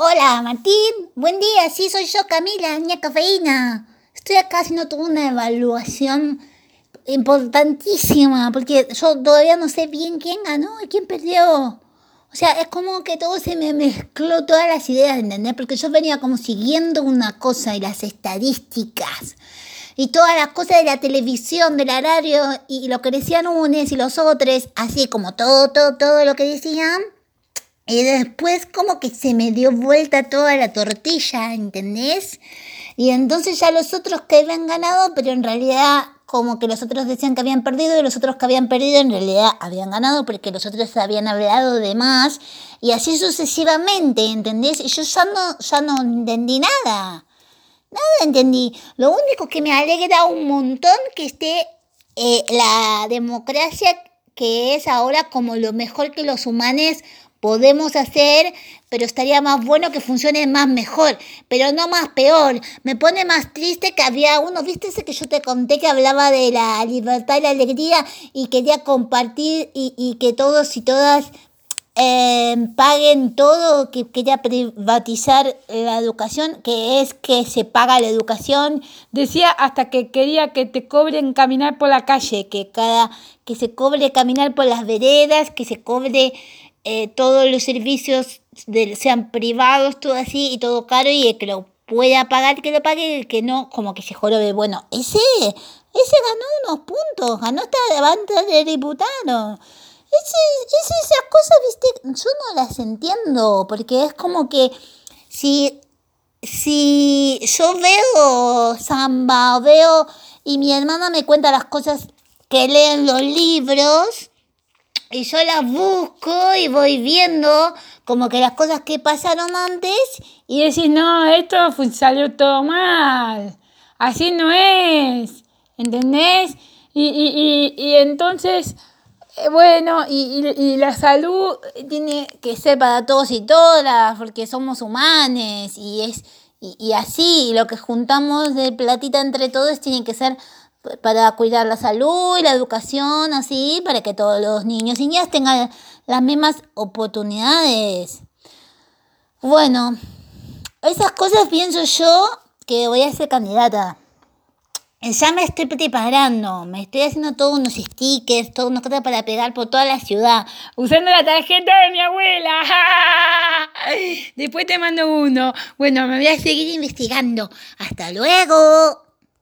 Hola, Martín. Buen día. Sí, soy yo, Camila, niña cafeína. Estoy acá haciendo toda una evaluación importantísima porque yo todavía no sé bien quién ganó y quién perdió. O sea, es como que todo se me mezcló todas las ideas, ¿entendés? Porque yo venía como siguiendo una cosa y las estadísticas y todas las cosas de la televisión, de la radio y lo que decían unos y los otros, así como todo, todo, todo lo que decían. Y después como que se me dio vuelta toda la tortilla, ¿entendés? Y entonces ya los otros que habían ganado, pero en realidad como que los otros decían que habían perdido y los otros que habían perdido en realidad habían ganado porque los otros habían hablado de más y así sucesivamente, ¿entendés? Y yo ya no, ya no entendí nada. Nada entendí. Lo único que me alegra un montón que esté eh, la democracia que es ahora como lo mejor que los humanos podemos hacer, pero estaría más bueno que funcione más mejor, pero no más peor. Me pone más triste que había uno, viste ese que yo te conté que hablaba de la libertad y la alegría y quería compartir y, y que todos y todas eh, paguen todo, que quería privatizar la educación, que es que se paga la educación. Decía hasta que quería que te cobren caminar por la calle, que cada que se cobre caminar por las veredas, que se cobre eh, todos los servicios sean privados, todo así y todo caro y el que lo pueda pagar, que lo pague, el que no, como que se jorobe. Bueno, ese, ese ganó unos puntos, ganó esta banda de diputados. Ese, esas cosas, viste, yo no las entiendo, porque es como que si, si yo veo samba, veo, y mi hermana me cuenta las cosas que leen los libros, y yo las busco y voy viendo como que las cosas que pasaron antes. Y decís, no, esto salió todo mal. Así no es. ¿Entendés? Y, y, y, y entonces eh, bueno, y, la salud tiene que ser para todos y todas, porque somos humanos y es y, así, lo que juntamos de platita entre todos tiene que ser para cuidar la salud y la educación, así, para que todos los niños y niñas tengan las mismas oportunidades. Bueno, esas cosas pienso yo que voy a ser candidata. Ya me estoy preparando, me estoy haciendo todos unos stickers, todas unas cosas para pegar por toda la ciudad. Usando la tarjeta de mi abuela. Después te mando uno. Bueno, me voy a seguir investigando. Hasta luego.